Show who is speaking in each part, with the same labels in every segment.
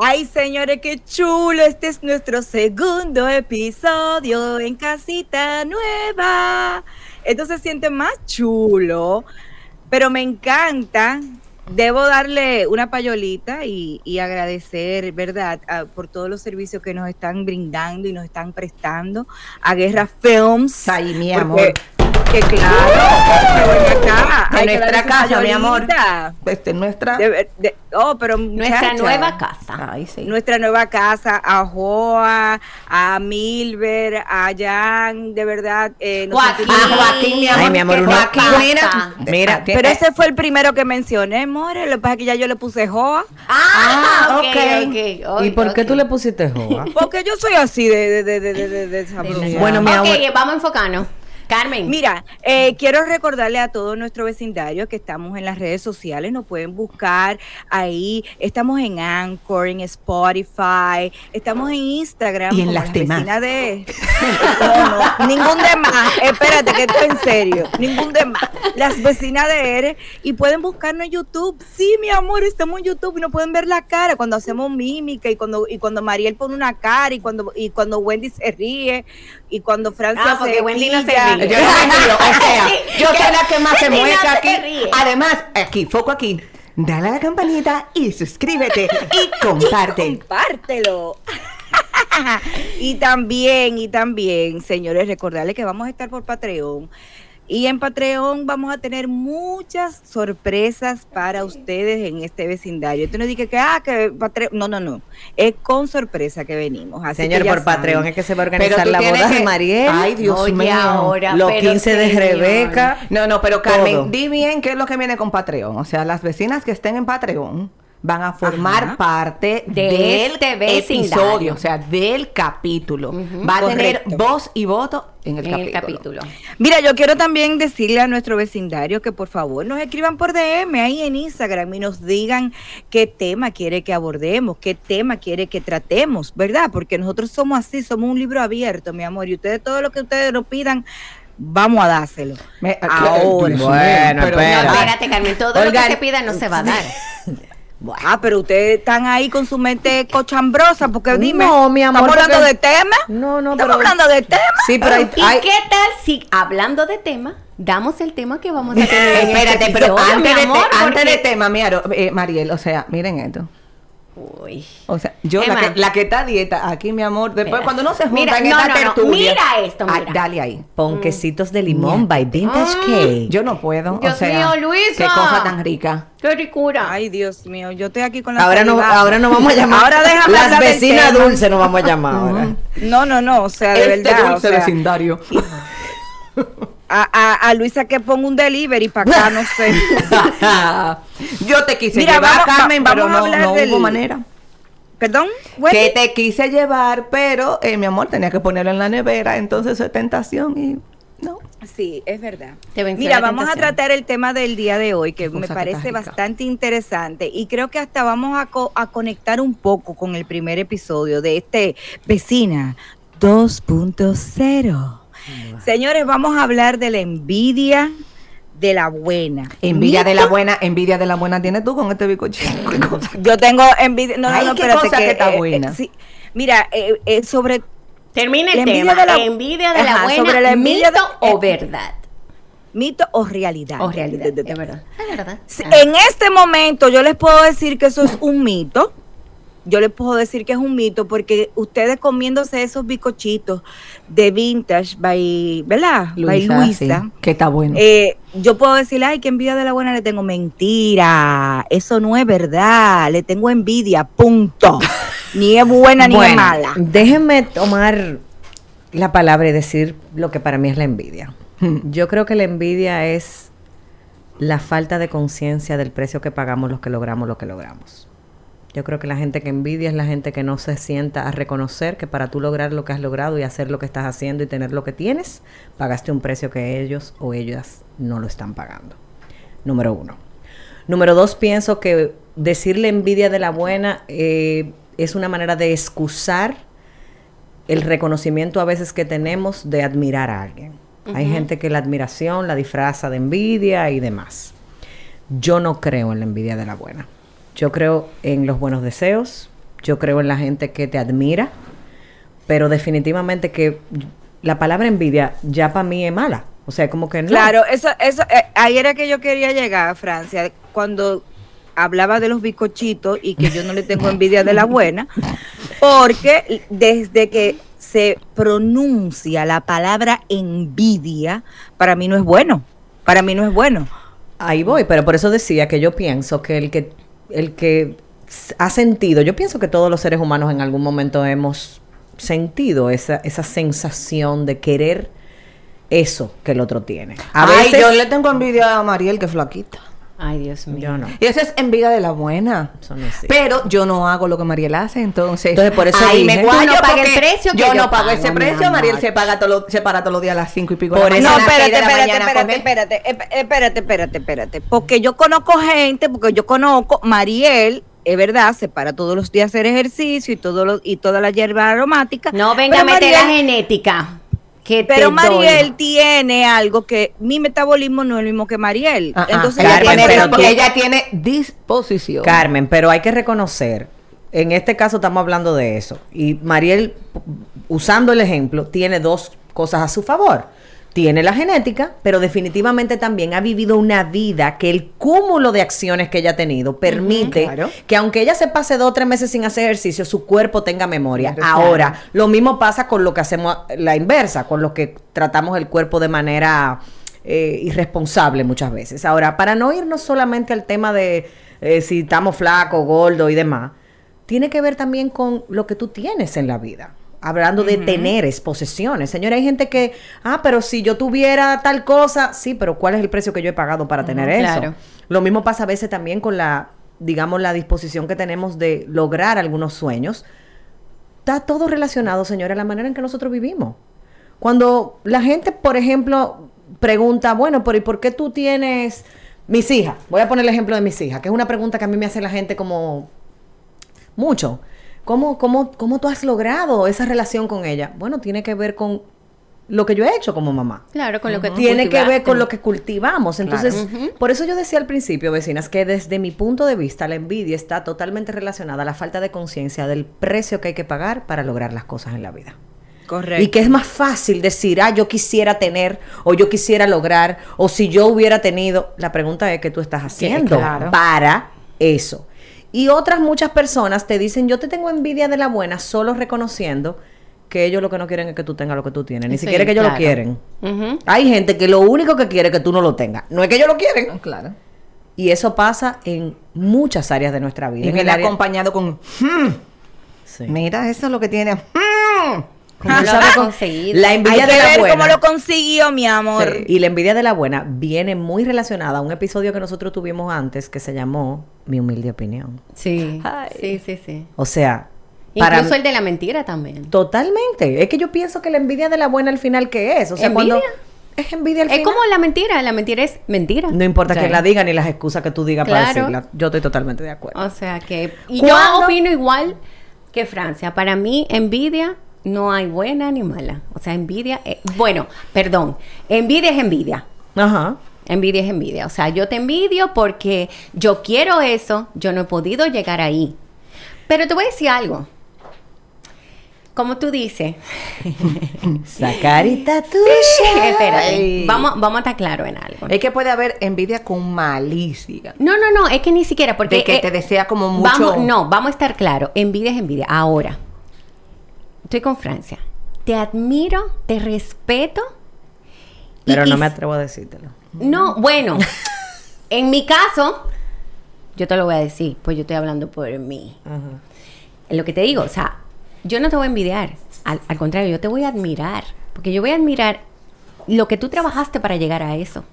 Speaker 1: Ay, señores, qué chulo. Este es nuestro segundo episodio en Casita Nueva. Esto se siente más chulo, pero me encanta. Debo darle una payolita y, y agradecer, ¿verdad?, a- por todos los servicios que nos están brindando y nos están prestando a Guerra Films.
Speaker 2: Ay, mi
Speaker 1: Porque-
Speaker 2: amor.
Speaker 1: Que claro, que acá.
Speaker 2: De nuestra casa, mi amor. Este, nuestra.
Speaker 1: De ver- de- oh, pero
Speaker 3: Nuestra
Speaker 1: muchacha,
Speaker 3: nueva casa.
Speaker 2: Ay, sí.
Speaker 1: Nuestra nueva casa, a Joa, a Milber, a Jan, de verdad. eh,
Speaker 3: Joaquín.
Speaker 1: sentimos-
Speaker 2: Ah, Joaquín, mi amor.
Speaker 4: Ay, mi amor,
Speaker 2: Joaquín,
Speaker 3: Pasa.
Speaker 2: mira. Mira, tiene-
Speaker 1: Pero ese fue el primero que mencioné, More. Lo que pasa es que ya yo le puse Joa.
Speaker 3: Ah,
Speaker 2: Ah,
Speaker 3: ok,
Speaker 2: ok.
Speaker 3: ok.
Speaker 4: ¿Y por qué
Speaker 3: ok.
Speaker 4: tú le pusiste joa?
Speaker 1: Porque yo soy así de, de, de, de, de, de-.
Speaker 4: Bueno, mi
Speaker 3: Ok,
Speaker 4: amor.
Speaker 3: vamos a enfocarnos. Carmen.
Speaker 1: Mira, eh, quiero recordarle a todo nuestro vecindario que estamos en las redes sociales, nos pueden buscar ahí, estamos en Anchor, en Spotify, estamos en Instagram.
Speaker 2: Y en
Speaker 1: como
Speaker 2: las demás.
Speaker 1: vecinas de... No, no, ningún demás, espérate que esto es en serio, ningún demás. Las vecinas de Eres y pueden buscarnos en YouTube. Sí, mi amor, estamos en YouTube y nos pueden ver la cara cuando hacemos mímica y cuando y cuando Mariel pone una cara y cuando y cuando Wendy se ríe y cuando Francia
Speaker 3: Ah, porque
Speaker 1: se
Speaker 3: Wendy no se
Speaker 1: quilla.
Speaker 3: ríe.
Speaker 2: Yo no me río, o sea, yo soy la que más se
Speaker 3: no se
Speaker 2: aquí.
Speaker 3: ríe.
Speaker 2: Además, aquí, foco aquí. Dale a la campanita y suscríbete y comparte.
Speaker 1: compártelo. y también, y también, señores, recordarles que vamos a estar por Patreon. Y en Patreon vamos a tener muchas sorpresas para ustedes en este vecindario. Entonces no dije que, ah, que Patreon. No, no, no. Es con sorpresa que venimos. Así
Speaker 4: Señor,
Speaker 1: que
Speaker 4: por Patreon
Speaker 1: saben.
Speaker 4: es que se va a organizar la boda de
Speaker 2: que-
Speaker 4: Mariel.
Speaker 2: Ay, Dios
Speaker 3: Oye,
Speaker 2: mío.
Speaker 3: ahora,
Speaker 4: los
Speaker 3: pero
Speaker 4: 15 de. Rebeca.
Speaker 2: No, no, pero Carmen,
Speaker 4: Todo.
Speaker 2: di bien qué es lo que viene con Patreon. O sea, las vecinas que estén en Patreon van a formar
Speaker 1: Ajá.
Speaker 2: parte
Speaker 3: De
Speaker 2: del
Speaker 3: este
Speaker 2: episodio, o sea, del capítulo. Va a tener voz y voto en el
Speaker 3: en
Speaker 2: capítulo.
Speaker 3: el capítulo.
Speaker 1: Mira, yo quiero también decirle a nuestro vecindario que por favor nos escriban por DM ahí en Instagram y nos digan qué tema quiere que abordemos, qué tema quiere que tratemos, ¿verdad? Porque nosotros somos así, somos un libro abierto, mi amor, y ustedes todo lo que ustedes nos pidan, vamos a dárselo.
Speaker 2: Me-
Speaker 1: Ahora.
Speaker 2: Mío,
Speaker 4: Bueno,
Speaker 2: pero-
Speaker 3: espérate, Carmen, todo lo que se pida no se va a dar.
Speaker 1: Ah, pero ustedes están ahí con su mente cochambrosa, porque dime,
Speaker 4: No, mi amor,
Speaker 1: ¿estamos hablando
Speaker 4: porque-
Speaker 1: de tema?
Speaker 4: No, no,
Speaker 1: ¿Estamos
Speaker 4: pero-
Speaker 1: hablando de tema?
Speaker 4: Sí, pero hay,
Speaker 3: ¿Y
Speaker 4: hay-
Speaker 3: qué tal si, hablando de tema, damos el tema que vamos a tener en
Speaker 2: Espérate,
Speaker 3: este
Speaker 2: pero antes,
Speaker 3: mi
Speaker 2: de,
Speaker 3: amor,
Speaker 2: te- antes
Speaker 3: porque-
Speaker 2: de tema, Miaro- eh, Mariel, o sea, miren esto.
Speaker 3: Uy.
Speaker 2: O sea, yo,
Speaker 3: ¿Qué
Speaker 2: la que, la que está a dieta, aquí, mi amor, después
Speaker 3: Espera.
Speaker 2: cuando no se juntan
Speaker 3: Mira,
Speaker 2: en
Speaker 3: no,
Speaker 2: esta
Speaker 3: no, no,
Speaker 2: tertulia.
Speaker 3: mira esto,
Speaker 2: Ah,
Speaker 3: mira.
Speaker 2: dale ahí.
Speaker 4: ponquecitos de limón by Vintage
Speaker 3: Ah.
Speaker 4: Cake.
Speaker 2: Yo no puedo.
Speaker 3: Dios
Speaker 2: o sea,
Speaker 3: mío, Luisa.
Speaker 2: Qué cosa tan rica.
Speaker 3: ¡Qué ricura!
Speaker 1: Ay, Dios mío, yo estoy aquí con la
Speaker 4: Ahora no, ahora no vamos a llamar.
Speaker 1: Ahora déjame
Speaker 4: Las vecinas dulces nos vamos a llamar ahora.
Speaker 1: No, no, no, o sea, de
Speaker 2: este
Speaker 1: verdad.
Speaker 2: dulce
Speaker 1: o sea,
Speaker 2: vecindario.
Speaker 1: a, a, a Luisa que ponga un delivery para acá, no sé.
Speaker 2: yo te quise
Speaker 1: Mira,
Speaker 2: llevar,
Speaker 1: vamos- va-
Speaker 2: Carmen,
Speaker 1: vamos
Speaker 2: pero
Speaker 1: a
Speaker 2: no,
Speaker 1: hablar
Speaker 2: no
Speaker 1: del-
Speaker 2: hubo manera.
Speaker 1: Perdón, Wendy?
Speaker 2: Que te quise llevar, pero eh, mi amor tenía que ponerlo en la nevera, entonces eso es tentación y no.
Speaker 1: Sí, es verdad. Mira, vamos a tratar el tema del día de hoy, que
Speaker 2: cosa
Speaker 1: me parece bastante interesante y creo que hasta vamos a, co- a conectar un poco con el primer episodio de este Vecina 2.0. Señores, vamos a hablar de la envidia de la buena.
Speaker 2: Envidia de la buena, envidia de la buena tienes tú con este bicochito.
Speaker 1: Yo tengo envidia. No, no,
Speaker 2: Ay,
Speaker 1: no,
Speaker 2: qué
Speaker 1: espérate.
Speaker 2: cosa que está
Speaker 1: eh, eh,
Speaker 2: buena.
Speaker 1: sí. Mira, eh, eh, sobre
Speaker 3: Termina
Speaker 1: La
Speaker 3: el
Speaker 1: envidia
Speaker 3: tema.
Speaker 1: de la-
Speaker 3: envidia de la
Speaker 1: Ajá,
Speaker 3: buena,
Speaker 1: sobre la envidia
Speaker 3: mito
Speaker 1: de-
Speaker 3: o verdad.
Speaker 1: mito o realidad.
Speaker 3: O realidad, de verdad. Es verdad.
Speaker 1: Sí,
Speaker 3: Ah.
Speaker 1: En este momento yo les puedo decir que eso es un mito. Yo les puedo decir que es un mito porque ustedes comiéndose esos bicochitos de vintage by, ¿verdad? by Luisa.
Speaker 2: sí, que está bueno.
Speaker 1: eh, yo puedo decirle, ay, qué envidia de la buena le tengo. Mentira, eso no es verdad. Le tengo envidia, punto. ni es buena ni es mala.
Speaker 4: Déjenme tomar la palabra y decir lo que para mí es la envidia. Yo creo que la envidia es la falta de conciencia del precio que pagamos los que logramos lo que logramos. Yo creo que la gente que envidia es la gente que no se sienta a reconocer que para tú lograr lo que has logrado y hacer lo que estás haciendo y tener lo que tienes, pagaste un precio que ellos o ellas no lo están pagando. Número uno. Número dos, pienso que decirle envidia de la buena eh, es una manera de excusar el reconocimiento a veces que tenemos de admirar a alguien. Hay gente que la admiración la disfraza de envidia y demás. Yo no creo en la envidia de la buena. Yo creo en los buenos deseos, yo creo en la gente que te admira, pero definitivamente que la palabra envidia ya para mí es mala. O sea, como que no.
Speaker 1: Claro, eso, eso, eh, ahí era que yo quería llegar, Francia, cuando hablaba de los bizcochitos y que yo no le tengo envidia de la buena, porque desde que se pronuncia la palabra envidia, para mí no es bueno. Para mí no es bueno.
Speaker 4: Ahí voy, pero por eso decía que yo pienso que el que el que ha sentido, yo pienso que todos los seres humanos en algún momento hemos sentido esa, esa sensación de querer eso que el otro tiene. A
Speaker 2: Ay,
Speaker 4: veces
Speaker 2: yo le tengo envidia a Mariel que flaquita.
Speaker 3: Ay, Dios mío.
Speaker 4: yo no.
Speaker 2: Y esa es envidia de la buena.
Speaker 4: Eso no existe.
Speaker 2: Pero yo no hago lo que Mariel hace, entonces.
Speaker 4: Entonces, por eso
Speaker 2: ahí
Speaker 4: dije,
Speaker 2: me guayo
Speaker 3: no el precio que
Speaker 2: yo
Speaker 3: yo
Speaker 2: no pago
Speaker 3: pago,
Speaker 2: ese precio. Mariel se paga todo se para todos los días a las 5 y pico. de la
Speaker 4: eso-
Speaker 1: No, espérate,
Speaker 2: de la
Speaker 1: espérate, espérate, espérate, ep- espérate, espérate, espérate. Porque yo conozco gente, porque yo conozco, Mariel, es verdad, se para todos los días a hacer ejercicio y todo lo, y toda la hierba aromática.
Speaker 3: No venga a meter la
Speaker 1: Mariel-
Speaker 3: genética. Que te
Speaker 1: Pero
Speaker 3: doy.
Speaker 1: Mariel tiene algo que mi metabolismo no es lo mismo que Mariel.
Speaker 2: Ah, ah,
Speaker 1: Entonces
Speaker 4: Carmen,
Speaker 2: tiene,
Speaker 4: pero
Speaker 2: ella tiene disposición.
Speaker 4: Carmen, pero hay que reconocer, en este caso estamos hablando de eso, y Mariel, usando el ejemplo, tiene dos cosas a su favor. Tiene la genética, pero definitivamente también ha vivido una vida que el cúmulo de acciones que ella ha tenido permite
Speaker 2: claro.
Speaker 4: que aunque ella se pase dos o tres meses sin hacer ejercicio, su cuerpo tenga memoria. Ahora,
Speaker 2: claro.
Speaker 4: lo mismo pasa con lo que hacemos la inversa, con lo que tratamos el cuerpo de manera eh, irresponsable muchas veces. Ahora, para no irnos solamente al tema de eh, si estamos flacos, gordos y demás, tiene que ver también con lo que tú tienes en la vida. Hablando de teneres, posesiones. Señora, hay gente que, ah, pero si yo tuviera tal cosa, sí, pero ¿cuál es el precio que yo he pagado para tener eso?
Speaker 3: claro.
Speaker 4: Lo mismo pasa a veces también con la, digamos, la disposición que tenemos de lograr algunos sueños. Está todo relacionado, señora, a la manera en que nosotros vivimos. Cuando la gente, por ejemplo, pregunta, bueno, pero ¿y por qué tú tienes mis hijas? Voy a poner el ejemplo de mis hijas, que es una pregunta que a mí me hace la gente como mucho. ¿Cómo, cómo, ¿Cómo tú has logrado esa relación con ella? Bueno, tiene que ver con lo que yo he hecho como mamá.
Speaker 3: Claro, con lo que tú
Speaker 4: Tiene que ver con lo que cultivamos. Entonces, por eso yo decía al principio, vecinas, que desde mi punto de vista la envidia está totalmente relacionada a la falta de conciencia del precio que hay que pagar para lograr las cosas en la vida.
Speaker 1: Correcto.
Speaker 4: Y que es más fácil decir, ah, yo quisiera tener, o yo quisiera lograr, o si yo hubiera tenido. La pregunta es qué tú estás haciendo
Speaker 2: claro.
Speaker 4: para eso. Y otras muchas personas te dicen, yo te tengo envidia de la buena, solo reconociendo que ellos lo que no quieren es que tú tengas lo que tú tienes. Ni
Speaker 3: Sí,
Speaker 4: siquiera que ellos
Speaker 3: claro.
Speaker 4: lo quieren. Hay gente que lo único que quiere es que tú no lo tengas. No es que ellos lo quieren.
Speaker 2: Claro.
Speaker 4: Y eso pasa en muchas áreas de nuestra vida.
Speaker 2: Y
Speaker 4: En
Speaker 2: viene
Speaker 4: área-
Speaker 2: acompañado con. "Hmm,
Speaker 4: Sí.
Speaker 2: Mira, eso es lo que tiene. "Hmm".
Speaker 3: ¿Cómo
Speaker 4: Tú
Speaker 3: lo has
Speaker 4: con-
Speaker 3: conseguido?
Speaker 4: La
Speaker 1: Hay
Speaker 4: envidia
Speaker 1: que
Speaker 4: de la
Speaker 1: ver
Speaker 4: buena.
Speaker 1: cómo lo consiguió, mi amor.
Speaker 4: Sí. Y la envidia de la buena viene muy relacionada a un episodio que nosotros tuvimos antes que se llamó Mi humilde opinión.
Speaker 3: Sí,
Speaker 2: Ay.
Speaker 3: sí, sí, sí.
Speaker 4: O sea, para
Speaker 3: Incluso el de la mentira también.
Speaker 4: totalmente. Es que yo pienso que la envidia de la buena al final qué es, o sea,
Speaker 3: ¿Envidia?
Speaker 4: cuando es envidia al
Speaker 3: Es
Speaker 4: final.
Speaker 3: como la mentira, la mentira es mentira.
Speaker 4: No importa
Speaker 2: Sí.
Speaker 4: quién la diga ni las excusas que tú digas para
Speaker 3: Claro.
Speaker 4: decirla. Yo estoy totalmente de acuerdo.
Speaker 3: O sea que... Y yo opino igual que Francia. Para mí, envidia no hay buena ni mala. O sea, envidia... eh, bueno, perdón. Envidia es envidia.
Speaker 4: Ajá.
Speaker 3: Envidia es envidia. O sea, yo te envidio porque yo quiero eso, yo no he podido llegar ahí. Pero te voy a decir algo. Como tú dices,
Speaker 4: Sacarita tú.
Speaker 3: espérate,
Speaker 2: Ay.
Speaker 3: vamos, vamos a estar claro en algo.
Speaker 2: Es que puede haber envidia con malicia.
Speaker 3: No, no, no, es que ni siquiera porque
Speaker 2: De que
Speaker 3: eh,
Speaker 2: te desea como mucho.
Speaker 3: Vamos, no, vamos a estar claro. Envidia es envidia. Ahora, estoy con Francia. Te admiro, te respeto.
Speaker 4: Pero no me atrevo a decírtelo.
Speaker 3: No, bueno, en mi caso, yo te lo voy a decir, pues yo estoy hablando por mí.
Speaker 4: Ajá.
Speaker 3: Lo que te digo, o sea, yo no te voy a envidiar. Al, al contrario, yo te voy a admirar. Porque yo voy a admirar lo que tú trabajaste para llegar a eso.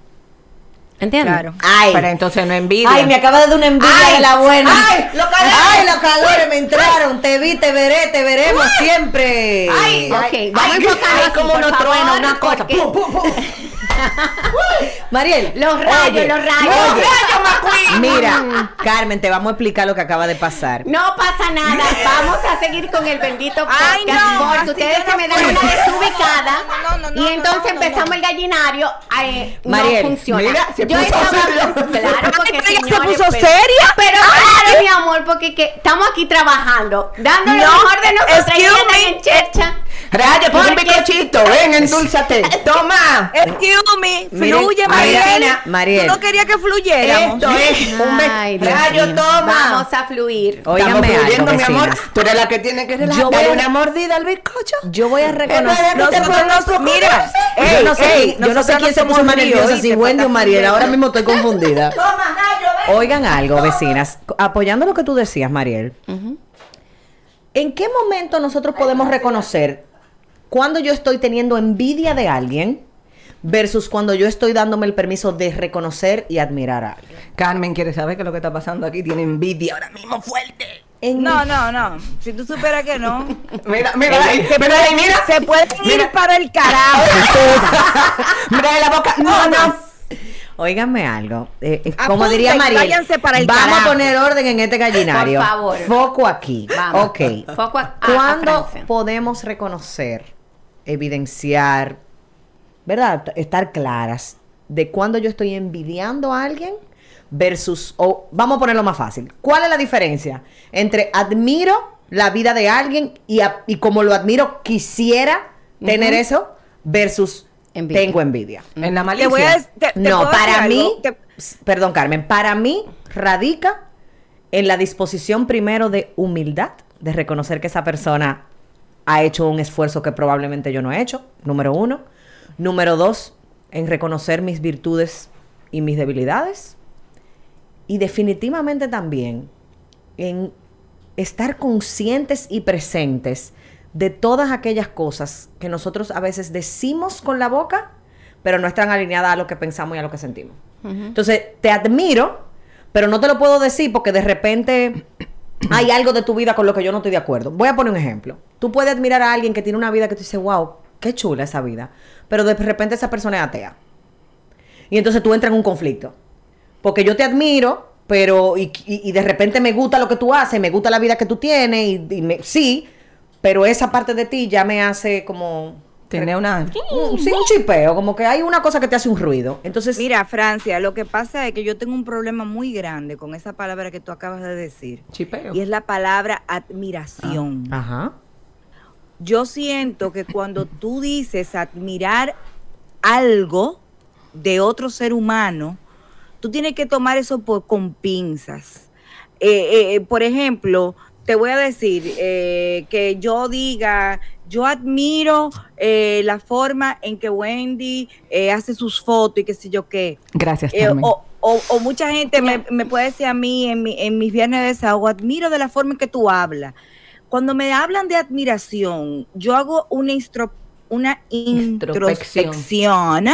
Speaker 3: ¿Entiendes?
Speaker 1: Claro.
Speaker 4: Ay,
Speaker 2: Pero entonces no envidia.
Speaker 4: Ay, me acaba de dar una envidia de la buena.
Speaker 2: Ay, los calores.
Speaker 4: Ay, los calores me entraron. Te vi, te veré, te veremos siempre.
Speaker 2: Ay,
Speaker 3: Ok,
Speaker 2: ay,
Speaker 3: vamos
Speaker 2: ay,
Speaker 3: a enfocarnos
Speaker 2: ay, como
Speaker 3: por
Speaker 2: unos
Speaker 3: favor,
Speaker 2: truenos, una cosa.
Speaker 3: porque-
Speaker 2: Pum, pum, pum.
Speaker 4: Mariel.
Speaker 3: Los rayos,
Speaker 4: oye,
Speaker 3: los rayos.
Speaker 4: oye,
Speaker 2: rayos, McQueen!
Speaker 4: Mira, Carmen, te vamos a explicar lo que acaba de pasar.
Speaker 3: No pasa nada, vamos a seguir con el bendito podcast
Speaker 1: Ay, no,
Speaker 3: porque ustedes se
Speaker 1: no
Speaker 3: me dan
Speaker 1: puedo.
Speaker 3: una desubicada
Speaker 1: No, no, no,
Speaker 3: y entonces
Speaker 1: no, no,
Speaker 3: empezamos
Speaker 1: no.
Speaker 3: el gallinario, ay,
Speaker 4: Mariel,
Speaker 3: no funciona.
Speaker 2: mira, se
Speaker 3: Yo
Speaker 2: puso
Speaker 3: estaba
Speaker 2: seria.
Speaker 3: claro porque
Speaker 1: Ay, pero ella se puso
Speaker 3: pero-
Speaker 1: seria.
Speaker 3: Pero claro, mi amor, porque que estamos aquí trabajando, dando lo
Speaker 1: No,
Speaker 3: mejor de nosotros y en chercha.
Speaker 2: Rayo, pon un bizcochito. Ven, endulzate. Toma.
Speaker 1: Excuse me, fluye,
Speaker 4: Mariel,
Speaker 1: Mariel. Tú no querías que fluyéramos.
Speaker 2: Esto es un
Speaker 3: Ay,
Speaker 2: be-
Speaker 3: Dios
Speaker 2: Rayo, toma.
Speaker 3: Vamos a fluir.
Speaker 4: Óigame
Speaker 2: Estamos
Speaker 4: algo,
Speaker 2: fluyendo, mi amor. Tú eres la que tiene que relajar.
Speaker 4: Yo voy a-
Speaker 2: una mordida al bizcocho.
Speaker 4: Yo voy a reconocer.
Speaker 2: Nosotros
Speaker 1: Nosotros
Speaker 2: no
Speaker 1: no- mira,
Speaker 4: yo no sé, yo no sé quién se puso más nerviosa, si Wendy o
Speaker 1: Para
Speaker 4: Mariel.
Speaker 1: fluyendo.
Speaker 4: Ahora mismo estoy confundida.
Speaker 2: Toma, Rayo, ven.
Speaker 4: Oigan algo, vecinas. Apoyando lo que tú decías, Mariel. ¿En qué momento nosotros podemos reconocer cuando yo estoy teniendo envidia de alguien versus cuando yo estoy dándome el permiso de reconocer y admirar a alguien?
Speaker 2: Carmen quiere saber qué es lo que está pasando aquí. Tiene envidia ahora mismo fuerte.
Speaker 4: En
Speaker 1: No, no, no. Si tú supieras que no.
Speaker 2: Mira, mira ahí, mira ahí, mira.
Speaker 1: Se puede ir
Speaker 2: Mira.
Speaker 1: para el carajo.
Speaker 2: Mira la boca. No, no.
Speaker 4: Óiganme algo. eh, eh, como diría Mariel,
Speaker 1: váyanse para el
Speaker 4: vamos
Speaker 1: carajo.
Speaker 4: a poner orden en este gallinario.
Speaker 3: Por favor.
Speaker 4: Foco aquí.
Speaker 3: Vamos.
Speaker 4: Ok.
Speaker 3: Foco a-
Speaker 4: ¿Cuándo podemos reconocer, evidenciar, ¿verdad? Estar claras de cuando yo estoy envidiando a alguien versus, o vamos a ponerlo más fácil. ¿Cuál es la diferencia entre admiro la vida de alguien y, a- y como lo admiro quisiera tener eso versus
Speaker 3: Envidia.
Speaker 4: tengo envidia?
Speaker 2: En la
Speaker 1: Te
Speaker 2: malicia.
Speaker 1: voy a te- te
Speaker 4: No, para mí, perdón Carmen, para mí radica en la disposición primero de humildad, de reconocer que esa persona ha hecho un esfuerzo que probablemente yo no he hecho, número uno. Número dos, en reconocer mis virtudes y mis debilidades. Y definitivamente también en estar conscientes y presentes de todas aquellas cosas que nosotros a veces decimos con la boca, pero no están alineadas a lo que pensamos y a lo que sentimos. Entonces, te admiro, pero no te lo puedo decir porque de repente hay algo de tu vida con lo que yo no estoy de acuerdo. Voy a poner un ejemplo. Tú puedes admirar a alguien que tiene una vida que tú dices, wow, qué chula esa vida, pero de repente esa persona es atea. Y entonces tú entras en un conflicto. Porque yo te admiro, pero y, y- y de repente me gusta lo que tú haces, me gusta la vida que tú tienes, y, y me- sí, pero esa parte de ti ya me hace como...
Speaker 2: Tiene una.
Speaker 4: un- sí, un chipeo, como que hay una cosa que te hace un ruido. Entonces,
Speaker 1: Mira, Francia, lo que pasa es que yo tengo un problema muy grande con esa palabra que tú acabas de decir.
Speaker 2: Chipeo.
Speaker 1: Y es la palabra admiración.
Speaker 4: ajá.
Speaker 1: Yo siento que cuando tú dices admirar algo de otro ser humano, tú tienes que tomar eso por, con pinzas. Eh, eh, por ejemplo, te voy a decir eh, que yo diga, yo admiro eh, la forma en que Wendy eh, hace sus fotos y qué sé yo qué.
Speaker 2: Gracias, Carmen.
Speaker 1: o, o- o mucha gente me, me puede decir a mí en, mi- en mis viernes de desahogo, admiro de la forma en que tú hablas. Cuando me hablan de admiración, yo hago una, instro- una
Speaker 2: Introspección.
Speaker 1: introspección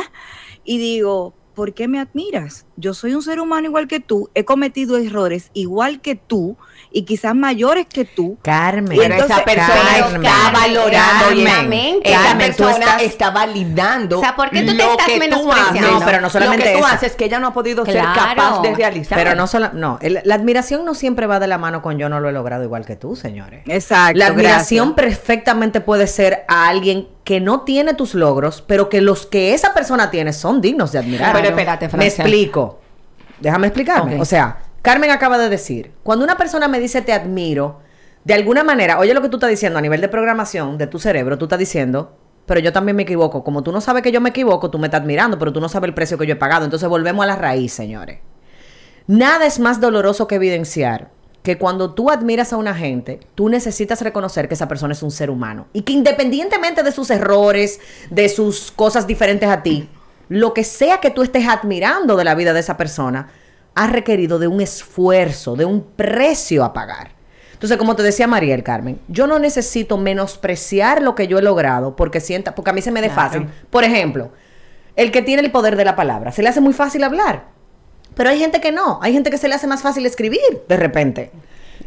Speaker 1: y digo, ¿por qué me admiras? Yo soy un ser humano igual que tú, he cometido errores igual que tú y quizás mayores que tú.
Speaker 4: Carmen.
Speaker 1: Y
Speaker 2: Pero esa persona
Speaker 4: Carmen,
Speaker 2: está valorando y
Speaker 4: Carmen,
Speaker 2: esa
Speaker 4: Carmen,
Speaker 2: persona
Speaker 4: estás-
Speaker 2: está validando
Speaker 3: O sea, ¿por qué tú te estás menospreciando?
Speaker 4: No, pero no solamente
Speaker 2: lo que tú
Speaker 4: eso.
Speaker 2: haces que ella no ha podido ser capaz de realizar.
Speaker 4: Pero no solo, no, el- la admiración no siempre va de la mano con yo no lo he logrado igual que tú, señores.
Speaker 1: Exacto.
Speaker 4: La admiración perfectamente puede ser a alguien que no tiene tus logros, pero que los que esa persona tiene son dignos de admirar.
Speaker 2: Pero espérate,
Speaker 4: Me
Speaker 2: Francia.
Speaker 4: explico. Déjame explicarme. O sea, Carmen acaba de decir, cuando una persona me dice te admiro, de alguna manera, oye lo que tú estás diciendo a nivel de programación de tu cerebro, tú estás diciendo, pero yo también me equivoco. Como tú no sabes que yo me equivoco, tú me estás admirando, pero tú no sabes el precio que yo he pagado. Entonces volvemos a la raíz, señores. Nada es más doloroso que evidenciar que cuando tú admiras a una gente, tú necesitas reconocer que esa persona es un ser humano y que independientemente de sus errores, de sus cosas diferentes a ti, lo que sea que tú estés admirando de la vida de esa persona, ha requerido de un esfuerzo, de un precio a pagar. Entonces, como te decía Mariel Carmen, yo no necesito menospreciar lo que yo he logrado porque sienta, porque a mí se me dé
Speaker 2: Claro.
Speaker 4: fácil. Por ejemplo, el que tiene el poder de la palabra. Se le hace muy fácil hablar. Pero hay gente que no. Hay gente que se le hace más fácil escribir de repente.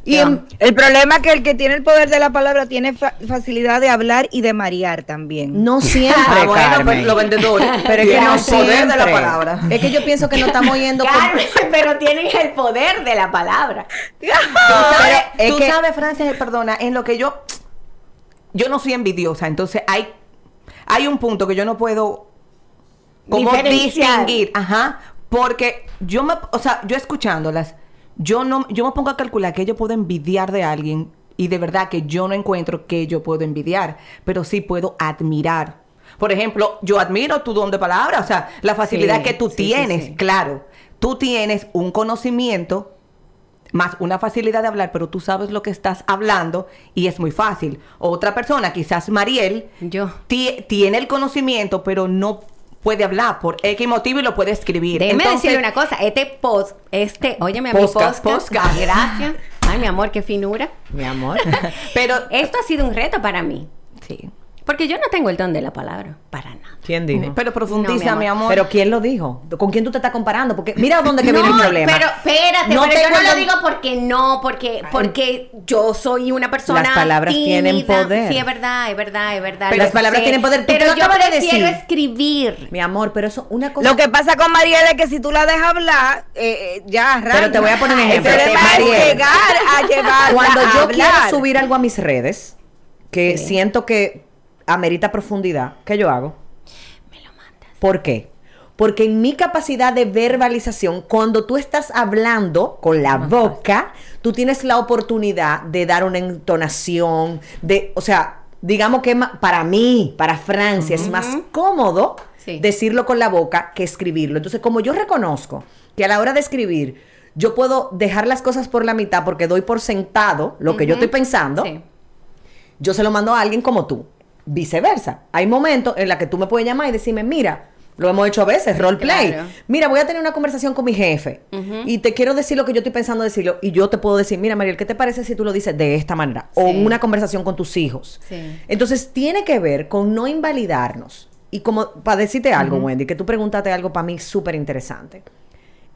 Speaker 4: Y en-
Speaker 1: El problema es que el que tiene el poder de la palabra tiene fa- facilidad de hablar y de marear también.
Speaker 4: no siempre,
Speaker 2: Ah, bueno,
Speaker 4: Carmen.
Speaker 2: pues los vendedores.
Speaker 4: Pero es que no
Speaker 2: el poder de la
Speaker 4: siempre.
Speaker 2: palabra.
Speaker 4: Es que yo pienso que no estamos yendo por...
Speaker 3: Carmen, pero tienen el poder de la palabra.
Speaker 2: Tú sabes,
Speaker 4: es
Speaker 2: tú
Speaker 4: que-
Speaker 2: sabes, Francia, perdona, en lo que yo. Yo no soy envidiosa, entonces hay, hay un punto que yo no puedo como
Speaker 3: Diferenciar.
Speaker 2: distinguir, ajá, porque yo me, o sea, yo escuchándolas, yo no, yo me pongo a calcular que yo puedo envidiar de alguien y de verdad que yo no encuentro que yo puedo envidiar, pero sí puedo admirar. Por ejemplo, yo admiro tu don de palabra, o sea, la facilidad
Speaker 4: Sí,
Speaker 2: que tú
Speaker 4: sí,
Speaker 2: tienes,
Speaker 4: sí.
Speaker 2: claro. Tú tienes un conocimiento más una facilidad de hablar, pero tú sabes lo que estás hablando y es muy fácil. Otra persona, quizás Mariel,
Speaker 3: Yo.
Speaker 2: ti- tiene el conocimiento, pero no puede hablar por X motivo y lo puede escribir.
Speaker 3: Déjeme
Speaker 2: Entonces,
Speaker 3: decirle una cosa, este post, este, óyeme a mi
Speaker 4: Podcast,
Speaker 3: podcast,
Speaker 2: podcast.
Speaker 3: gracias. Ay, mi amor, qué finura.
Speaker 4: Mi amor.
Speaker 2: Pero,
Speaker 3: Esto ha sido un reto para mí,
Speaker 2: sí.
Speaker 3: Porque yo no tengo el don de la palabra, para nada.
Speaker 4: ¿Quién dijo?
Speaker 2: Pero profundiza,
Speaker 3: No, mi
Speaker 2: mi amor.
Speaker 4: Pero ¿quién lo dijo? ¿Con quién tú te estás comparando? Porque mira dónde que
Speaker 3: no,
Speaker 4: viene el problema.
Speaker 3: pero espérate,
Speaker 4: No
Speaker 3: pero yo no lo
Speaker 4: don-
Speaker 3: digo porque no, porque porque yo soy una persona
Speaker 4: Las palabras tienen poder.
Speaker 3: Sí, es verdad, es verdad, es verdad.
Speaker 4: Pero las palabras
Speaker 3: sé.
Speaker 4: tienen poder. Tú
Speaker 3: Pero yo
Speaker 4: acabas de
Speaker 3: prefiero
Speaker 4: decir.
Speaker 3: escribir.
Speaker 4: Mi amor, pero eso, una cosa.
Speaker 1: Lo que pasa con Mariel es que si tú la dejas hablar, eh, eh, ya arranca.
Speaker 4: Pero te voy a poner un
Speaker 1: El
Speaker 4: ejemplo.
Speaker 1: problema
Speaker 4: Mariel.
Speaker 1: llegar a llevar
Speaker 4: Cuando yo
Speaker 1: hablar.
Speaker 4: quiero subir algo a mis redes, que siento que amerita profundidad, ¿qué yo hago?
Speaker 3: Me lo mandas.
Speaker 4: ¿Por qué? Porque en mi capacidad de verbalización, cuando tú estás hablando con la boca, tú tienes la oportunidad de dar una entonación, de, o sea, digamos que para mí, para Francia, es más cómodo
Speaker 3: Sí.
Speaker 4: decirlo con la boca que escribirlo. Entonces, como yo reconozco que a la hora de escribir, yo puedo dejar las cosas por la mitad porque doy por sentado lo que yo estoy pensando,
Speaker 3: Sí.
Speaker 4: yo se lo mando a alguien como tú. Viceversa. Hay momentos en los que tú me puedes llamar y decirme, mira, lo hemos hecho a veces, roleplay.
Speaker 3: Claro.
Speaker 4: Mira, voy a tener una conversación con mi jefe y te quiero decir lo que yo estoy pensando decirlo y yo te puedo decir, mira, Mariel, ¿qué te parece si tú lo dices de esta manera? O una conversación con tus hijos.
Speaker 3: Sí.
Speaker 4: Entonces, tiene que ver con no invalidarnos. Y como, para decirte algo, Wendy, que tú preguntaste algo para mí súper interesante.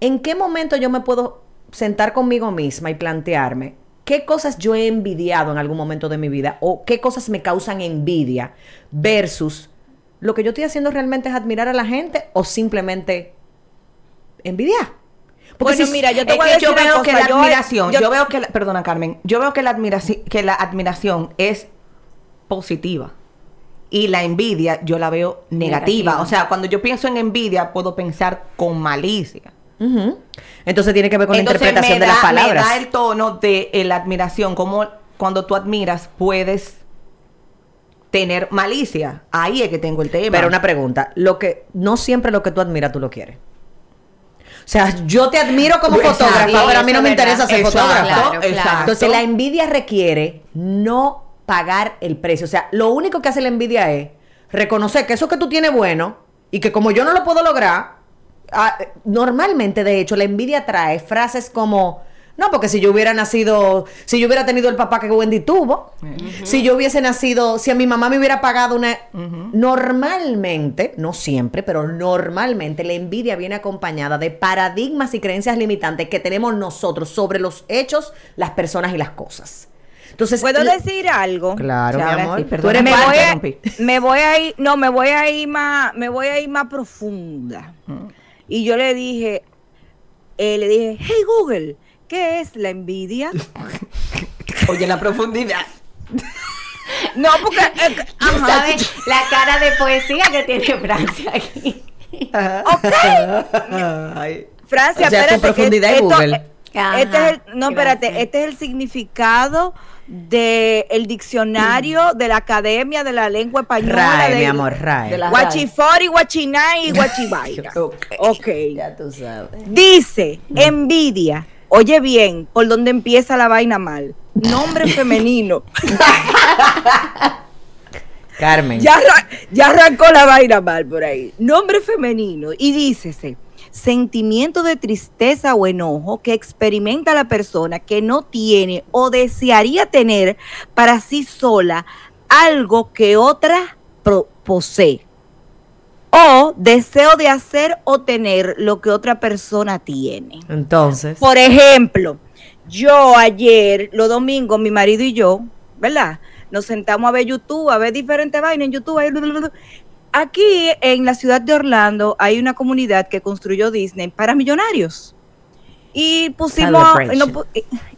Speaker 4: ¿En qué momento yo me puedo sentar conmigo misma y plantearme qué cosas yo he envidiado en algún momento de mi vida o qué cosas me causan envidia versus lo que yo estoy haciendo realmente es admirar a la gente o simplemente envidiar? Porque
Speaker 1: Bueno,
Speaker 4: si-
Speaker 1: mira, yo te
Speaker 2: Es
Speaker 1: voy a decir
Speaker 2: yo veo que la
Speaker 1: yo-
Speaker 2: admiración,
Speaker 1: yo-
Speaker 2: yo, veo que, la- perdona Carmen, yo veo que la admiración, que la admiración es positiva y la envidia yo la veo negativa.
Speaker 3: Negativa.
Speaker 2: O sea, cuando yo pienso en envidia puedo pensar con malicia.
Speaker 4: Entonces tiene que ver con la interpretación de las
Speaker 2: da- Me
Speaker 4: palabras.
Speaker 2: da el tono de eh, la admiración, como cuando tú admiras puedes tener malicia. Ahí es que tengo el tema.
Speaker 4: Pero una pregunta, lo que no siempre lo que tú admiras tú lo quieres. O sea, yo te admiro como
Speaker 2: Exacto,
Speaker 4: fotógrafa, pero a mí no me
Speaker 3: verdad.
Speaker 4: interesa ser
Speaker 2: Exacto,
Speaker 4: fotógrafa.
Speaker 3: Claro.
Speaker 4: Entonces la envidia requiere no pagar el precio. O sea, lo único que hace la envidia es reconocer que eso que tú tienes bueno y que como yo no lo puedo lograr, ah, normalmente de hecho la envidia trae frases como, no, porque si yo hubiera nacido, si yo hubiera tenido el papá que Wendy tuvo, si yo hubiese nacido, si a mi mamá me hubiera pagado una... Normalmente, no siempre, pero normalmente la envidia viene acompañada de paradigmas y creencias limitantes que tenemos nosotros sobre los hechos, las personas y las cosas. Entonces,
Speaker 1: ¿Puedo
Speaker 4: la-
Speaker 1: decir algo?
Speaker 4: Claro, mi amor.
Speaker 2: sí, perdona.
Speaker 1: me voy, a, me voy a ir, no, me voy a ir más, me voy a ir más profunda. Y yo le dije, eh, le dije, hey Google, ¿qué es la envidia?
Speaker 2: Oye, la profundidad.
Speaker 1: no, porque eh,
Speaker 3: Tú sabes la cara de poesía que tiene Francia aquí.
Speaker 1: Francia,
Speaker 4: O sea,
Speaker 1: espérate,
Speaker 4: tu profundidad
Speaker 1: que
Speaker 4: en
Speaker 1: esto-
Speaker 4: Google.
Speaker 3: Ajá,
Speaker 1: este es el, no, espérate, este es el significado del diccionario de la Academia de la Lengua Española.
Speaker 4: RAE,
Speaker 1: de-
Speaker 4: mi amor, RAE.
Speaker 2: de
Speaker 1: Guachifori, guachinay y guachivaira.
Speaker 2: Ok.
Speaker 1: ok.
Speaker 4: Ya tú sabes.
Speaker 1: Dice, envidia. Oye bien, por dónde empieza la vaina mal. Nombre femenino.
Speaker 4: Carmen.
Speaker 1: ya, ya arrancó la vaina mal por ahí. Nombre femenino. Y dícese, sentimiento de tristeza o enojo que experimenta la persona que no tiene o desearía tener para sí sola algo que otra posee. o deseo de hacer o tener lo que otra persona tiene.
Speaker 4: Entonces,
Speaker 1: Por ejemplo, yo ayer, los domingos, mi marido y yo, ¿verdad? Nos sentamos a ver YouTube, a ver diferentes vainas en YouTube. Aquí en la ciudad de Orlando hay una comunidad que construyó Disney para millonarios. Y pusimos a- y nos,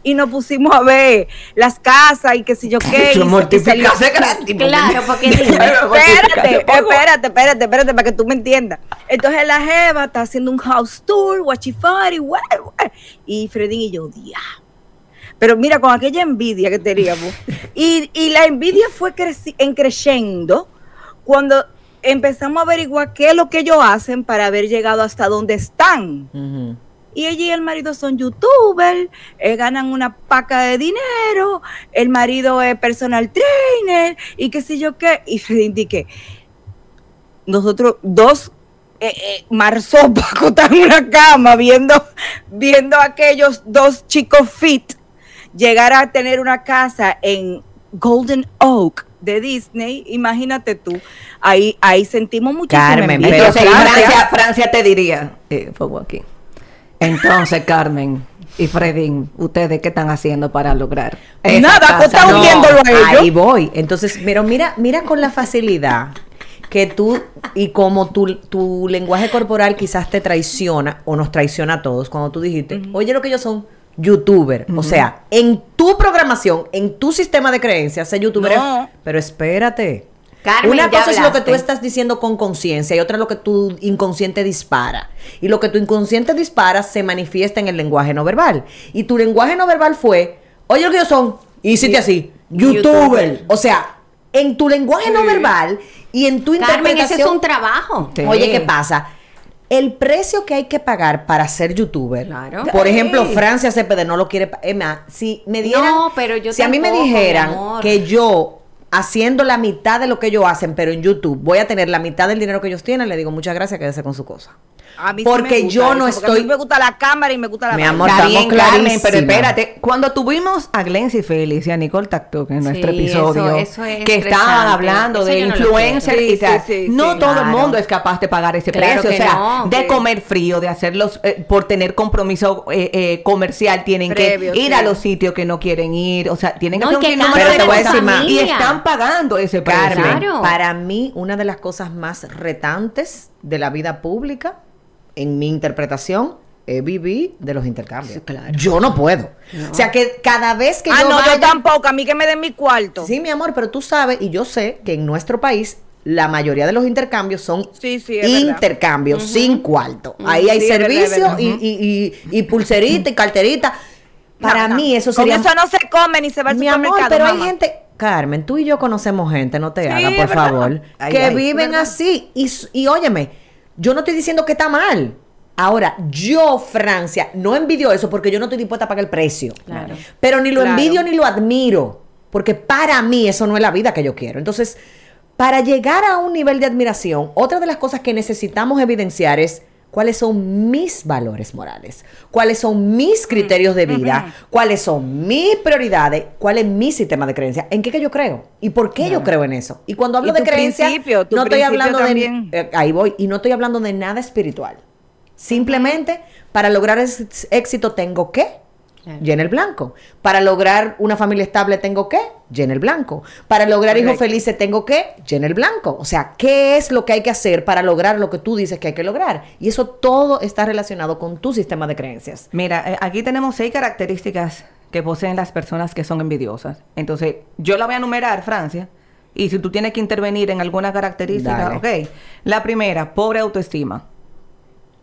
Speaker 1: y- pusimos a ver las casas y qué sé yo qué. y
Speaker 2: Eso
Speaker 1: se- y
Speaker 2: mortificarse
Speaker 1: salió-
Speaker 2: gratis.
Speaker 3: Claro, porque.
Speaker 1: Espérate, espérate, espérate, espérate, para que tú me entiendas. Entonces la Jeva está haciendo un house tour, guachifari. Y Fredín y yo, dia. Pero mira, con aquella envidia que teníamos. Y, y la envidia fue creci- en creciendo cuando empezamos a averiguar qué es lo que ellos hacen para haber llegado hasta donde están. Y ella y el marido son youtubers, eh, ganan una paca de dinero, el marido es personal trainer y qué sé yo qué. Y Freddy dice, nosotros dos eh, eh, acostados en una cama viendo, viendo a aquellos dos chicos fit llegar a tener una casa en Golden Oak de Disney, imagínate tú, ahí, ahí sentimos muchísimo
Speaker 4: Carmen,
Speaker 1: envidia.
Speaker 4: pero
Speaker 2: Entonces,
Speaker 4: Francia-
Speaker 2: Francia, Francia te diría, eh, aquí. Entonces, Carmen y Fredín, ¿ustedes qué están haciendo para lograr? esa
Speaker 1: Nada,
Speaker 2: casa?
Speaker 1: acostado
Speaker 2: No.
Speaker 1: a ellos.
Speaker 4: Ahí voy. Entonces, pero mira, mira con la facilidad que tú y como tu, tu lenguaje corporal quizás te traiciona o nos traiciona a todos cuando tú dijiste, oye lo que ellos son youtuber. O sea, en tu programación, en tu sistema de creencias, ser youtuber.
Speaker 1: No.
Speaker 4: es- Pero espérate.
Speaker 3: Carmen,
Speaker 4: Una cosa es lo que tú estás diciendo con conciencia y otra es lo que tu inconsciente dispara. Y lo que tu inconsciente dispara se manifiesta en el lenguaje no verbal. Y tu lenguaje no verbal fue, oye, lo que ellos son, hiciste así, youtuber.
Speaker 3: Youtuber.
Speaker 4: O sea, en tu lenguaje no verbal y en tu
Speaker 3: Carmen,
Speaker 4: interpretación.
Speaker 3: ese es un trabajo.
Speaker 2: Sí.
Speaker 4: Oye, ¿qué pasa? El precio que hay que pagar para ser youtuber.
Speaker 3: Claro.
Speaker 4: Por ejemplo. Francia Cepeda no lo quiere. Emma, si me dieran.
Speaker 3: No, pero yo
Speaker 4: Si a mí me dijeran que yo, haciendo la mitad de lo que ellos hacen, pero en YouTube, voy a tener la mitad del dinero que ellos tienen, le digo muchas gracias, quédese con su cosa.
Speaker 1: A mí sí
Speaker 4: Porque
Speaker 1: me gusta
Speaker 4: yo no
Speaker 1: eso, porque a mí
Speaker 4: estoy-
Speaker 1: me gusta la cámara y me gusta la
Speaker 4: Mi amor,
Speaker 2: Está bien, Carmen, pero espérate. Cuando tuvimos a Glency Félix y a Nicole Tacto en nuestro
Speaker 3: Sí,
Speaker 2: episodio,
Speaker 3: eso- eso es
Speaker 2: que estaban hablando
Speaker 3: Eso
Speaker 2: de
Speaker 3: no
Speaker 1: quiero.
Speaker 2: y tal,
Speaker 1: Sí, sí, sí,
Speaker 2: no
Speaker 1: sí.
Speaker 2: todo el mundo es capaz de pagar ese
Speaker 3: Claro
Speaker 2: precio. O sea,
Speaker 3: no.
Speaker 2: de
Speaker 1: Sí.
Speaker 2: comer frío, de hacerlos eh, por tener compromiso eh, eh, comercial, tienen
Speaker 1: Previo,
Speaker 2: que ir
Speaker 1: sí.
Speaker 2: a los sitios que no quieren ir. O sea, tienen que
Speaker 3: No,
Speaker 2: hacer
Speaker 3: que
Speaker 2: un
Speaker 4: Pero
Speaker 2: de
Speaker 4: te voy a
Speaker 2: cosas.
Speaker 4: decir más.
Speaker 2: Y están pagando ese precio.
Speaker 4: Carmen,
Speaker 3: Claro.
Speaker 4: para mí, una de las cosas más retantes de la vida pública, en mi interpretación, vivir de los intercambios.
Speaker 3: Sí, claro.
Speaker 4: Yo no puedo. O sea que cada vez que
Speaker 1: Ah,
Speaker 4: yo
Speaker 1: no,
Speaker 4: vaya-
Speaker 1: yo tampoco, a mí que me den mi cuarto.
Speaker 4: Sí, mi amor, pero tú sabes, y yo sé que en nuestro país la mayoría de los intercambios son
Speaker 1: Sí, sí,
Speaker 4: intercambios sin cuarto. Ahí hay servicio y, y- y- y pulserita y carterita. Para
Speaker 1: No,
Speaker 4: mí eso
Speaker 1: Con
Speaker 4: sería...
Speaker 1: eso no se come ni se va al
Speaker 4: Mi amor, pero hay gente... Carmen, tú y yo conocemos gente, no te hagas, por
Speaker 1: verdad.
Speaker 4: favor,
Speaker 2: Ay,
Speaker 4: que
Speaker 2: ay.
Speaker 4: viven
Speaker 1: ¿Verdad?
Speaker 4: así. Y, y óyeme, yo no estoy diciendo que está mal. Ahora, yo, Francia, no envidio eso porque yo no estoy dispuesta a pagar el precio.
Speaker 3: Claro.
Speaker 4: Pero ni lo
Speaker 1: Claro.
Speaker 4: envidio ni lo admiro. Porque para mí eso no es la vida que yo quiero. Entonces, para llegar a un nivel de admiración, otra de las cosas que necesitamos evidenciar es cuáles son mis valores morales, cuáles son mis criterios de vida, cuáles son mis prioridades, cuál es mi sistema de creencias, en qué que yo creo y por qué yo creo en eso. Y cuando hablo
Speaker 1: Y
Speaker 4: de creencias, no estoy hablando
Speaker 1: también.
Speaker 4: de eh, ahí voy. Y no estoy hablando de nada espiritual. Simplemente para lograr ese éxito tengo que
Speaker 3: Claro.
Speaker 4: llena el blanco. Para lograr una familia estable tengo que llena el blanco. Para lograr hijos felices tengo que llena el blanco. O sea, ¿qué es lo que hay que hacer para lograr lo que tú dices que hay que lograr? Y eso todo está relacionado con tu sistema de creencias.
Speaker 2: Mira, eh, aquí tenemos seis características que poseen las personas que son envidiosas. Entonces, yo la voy a enumerar, Francia. Y si tú tienes que intervenir en alguna característica,
Speaker 4: Dale.
Speaker 2: ok. La primera, pobre autoestima.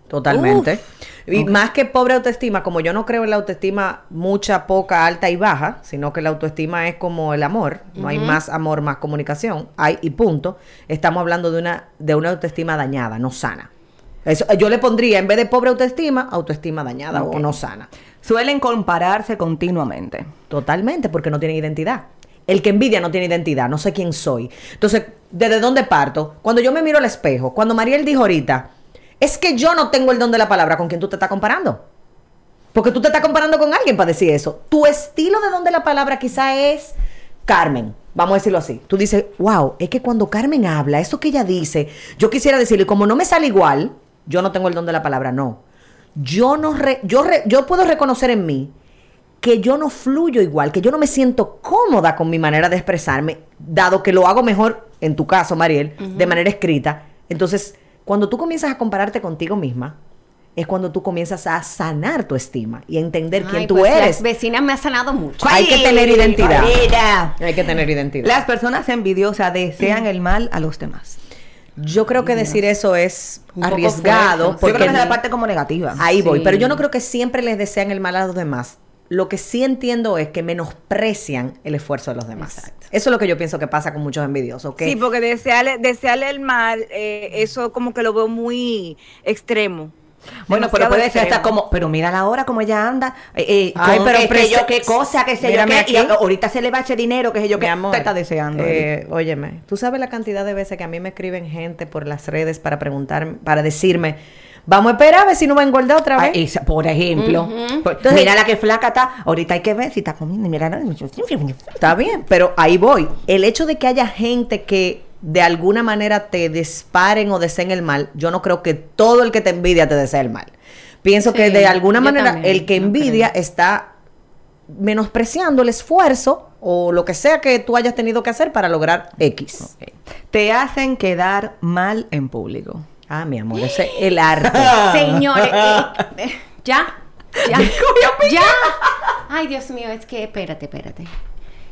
Speaker 4: Totalmente. y más que pobre autoestima, como yo no creo en la autoestima mucha, poca, alta y baja, sino que la autoestima es como el amor, no hay más amor, más comunicación, hay y punto. Estamos hablando de una de una autoestima dañada, no sana. Eso, yo le pondría en vez de pobre autoestima, autoestima dañada o no sana.
Speaker 2: Suelen compararse continuamente.
Speaker 4: Totalmente, porque no tienen identidad. El que envidia no tiene identidad, no sé quién soy. Entonces, ¿desde dónde parto? Cuando yo me miro al espejo, cuando Mariel dijo ahorita, es que yo no tengo el don de la palabra con quien tú te estás comparando. Porque tú te estás comparando con alguien para decir eso. Tu estilo de don de la palabra quizá es Carmen. Vamos a decirlo así. Tú dices, wow, es que cuando Carmen habla, eso que ella dice, yo quisiera decirle, como no me sale igual, yo no tengo el don de la palabra, no. Yo no re- yo re- yo puedo reconocer en mí que yo no fluyo igual, que yo no me siento cómoda con mi manera de expresarme, dado que lo hago mejor, en tu caso, Mariel, de manera escrita. Entonces, cuando tú comienzas a compararte contigo misma, es cuando tú comienzas a sanar tu estima y a entender quién tú
Speaker 3: pues,
Speaker 4: eres.
Speaker 3: Las vecinas me ha sanado mucho.
Speaker 4: Hay que tener identidad.
Speaker 2: Mira.
Speaker 4: Hay que tener identidad.
Speaker 2: Las personas envidiosas desean el mal a los demás.
Speaker 4: Yo creo que decir eso es
Speaker 3: Un poco
Speaker 4: arriesgado
Speaker 3: fuerte.
Speaker 2: Yo creo
Speaker 4: porque
Speaker 2: que es la parte como negativa.
Speaker 4: ahí voy, pero yo no creo que siempre les desean el mal a los demás. Lo que sí entiendo es que menosprecian el esfuerzo de los demás.
Speaker 3: Exacto.
Speaker 4: Eso es lo que yo pienso que pasa con muchos envidiosos.
Speaker 1: Sí, porque desearle, desearle el mal, eh, eso como que lo veo muy extremo.
Speaker 2: Bueno, pero puede ser hasta como, pero mira la hora como ella anda, eh, eh,
Speaker 4: Ay, pero
Speaker 2: que, que
Speaker 4: prese-
Speaker 2: yo qué cosa, que sé yo qué, y ahorita se le va ese dinero, que sé yo qué, te está deseando.
Speaker 4: eh, óyeme, tú sabes la cantidad de veces que a mí me escriben gente por las redes para preguntar, para decirme, vamos a esperar a ver si no va a engordar otra vez.
Speaker 2: Ah, esa, por ejemplo, Pues,
Speaker 4: Entonces-
Speaker 2: mira la que flaca está, ahorita hay que ver si está comiendo, mira, no,
Speaker 4: Está bien, pero ahí voy. El hecho de que haya gente que de alguna manera te disparen o deseen el mal, yo no creo que todo el que te envidia te desee el mal. Pienso que de alguna manera
Speaker 3: también,
Speaker 4: el que envidia está menospreciando el esfuerzo o lo que sea que tú hayas tenido que hacer para lograr X.
Speaker 2: Te hacen quedar mal en público.
Speaker 4: Ah, mi amor, ese es el arte.
Speaker 3: Señores, eh, eh, ya, ya, ya. Ay, Dios mío, es que espérate, espérate.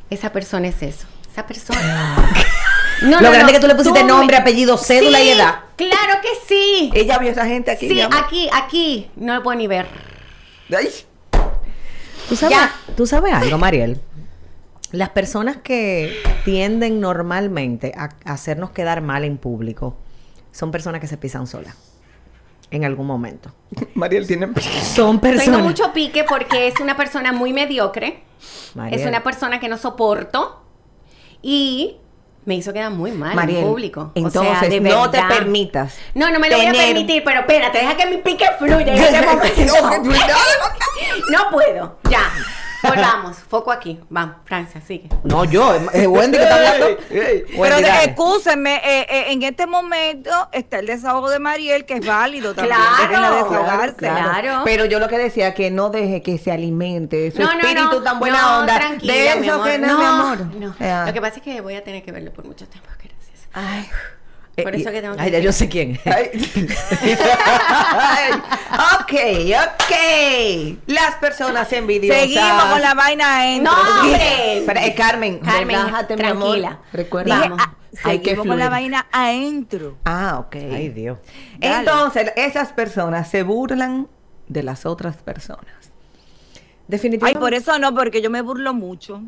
Speaker 3: Esa persona es eso. Esa persona. No,
Speaker 4: Lo grande que tú le pusiste nombre, apellido, cédula y edad.
Speaker 3: Claro que sí.
Speaker 2: Ella vio a esa gente aquí.
Speaker 3: Sí,
Speaker 2: mi amor.
Speaker 3: aquí, aquí. No lo puedo ni ver.
Speaker 2: Ay.
Speaker 4: ¿Tú sabes,
Speaker 3: Ya.
Speaker 4: ¿Tú sabes algo, Mariel? Las personas que tienden normalmente a hacernos quedar mal en público son personas que se pisan solas en algún momento.
Speaker 2: Mariel tiene...
Speaker 4: Son personas.
Speaker 3: Tengo mucho pique porque es una persona muy mediocre.
Speaker 4: Mariel,
Speaker 3: Es una persona que no soporto. Y me hizo quedar muy mal
Speaker 2: Mariel,
Speaker 3: en público. O
Speaker 2: entonces
Speaker 3: sea, de
Speaker 2: no te permitas.
Speaker 3: No, no me lo voy a permitir, pero espérate, deja que mi pique fluya en este momento. no puedo, ya. Volvamos, foco aquí. Vamos, Francia, sigue.
Speaker 4: No, yo, es- es Wendy que está hablando.
Speaker 1: Pero de- excúsenme, eh, eh, en este momento está el desahogo de Mariel, que es válido también.
Speaker 3: Claro,
Speaker 1: desahogarse.
Speaker 3: claro.
Speaker 2: Pero yo lo que decía que no deje que se alimente su
Speaker 3: No, no,
Speaker 2: espíritu
Speaker 3: no,
Speaker 2: tan buena
Speaker 3: no,
Speaker 2: onda.
Speaker 3: tranquila,
Speaker 2: de
Speaker 3: mi
Speaker 2: eso
Speaker 3: amor.
Speaker 2: que no,
Speaker 3: no,
Speaker 2: mi amor.
Speaker 3: no. Lo que pasa es que voy a tener que verlo por mucho tiempo, gracias.
Speaker 2: Ay.
Speaker 3: Por
Speaker 2: Eh,
Speaker 3: eso que tengo que
Speaker 4: Ay, ya yo sé quién.
Speaker 2: Ay. ok, ok. Las personas envidiosas.
Speaker 1: Seguimos con la vaina en
Speaker 3: No, hombre.
Speaker 2: Pero, eh, Carmen,
Speaker 3: Carmen,
Speaker 2: relájate, mi amor.
Speaker 3: tranquila.
Speaker 2: Recuerda,
Speaker 3: Vamos.
Speaker 2: hay que
Speaker 1: Seguimos con la vaina adentro.
Speaker 2: Ah, ok.
Speaker 4: Ay, Dios.
Speaker 1: Dale.
Speaker 2: Entonces, esas personas se burlan de las otras personas.
Speaker 1: Ay,
Speaker 4: Definitivamente.
Speaker 1: por eso no, porque yo me burlo mucho.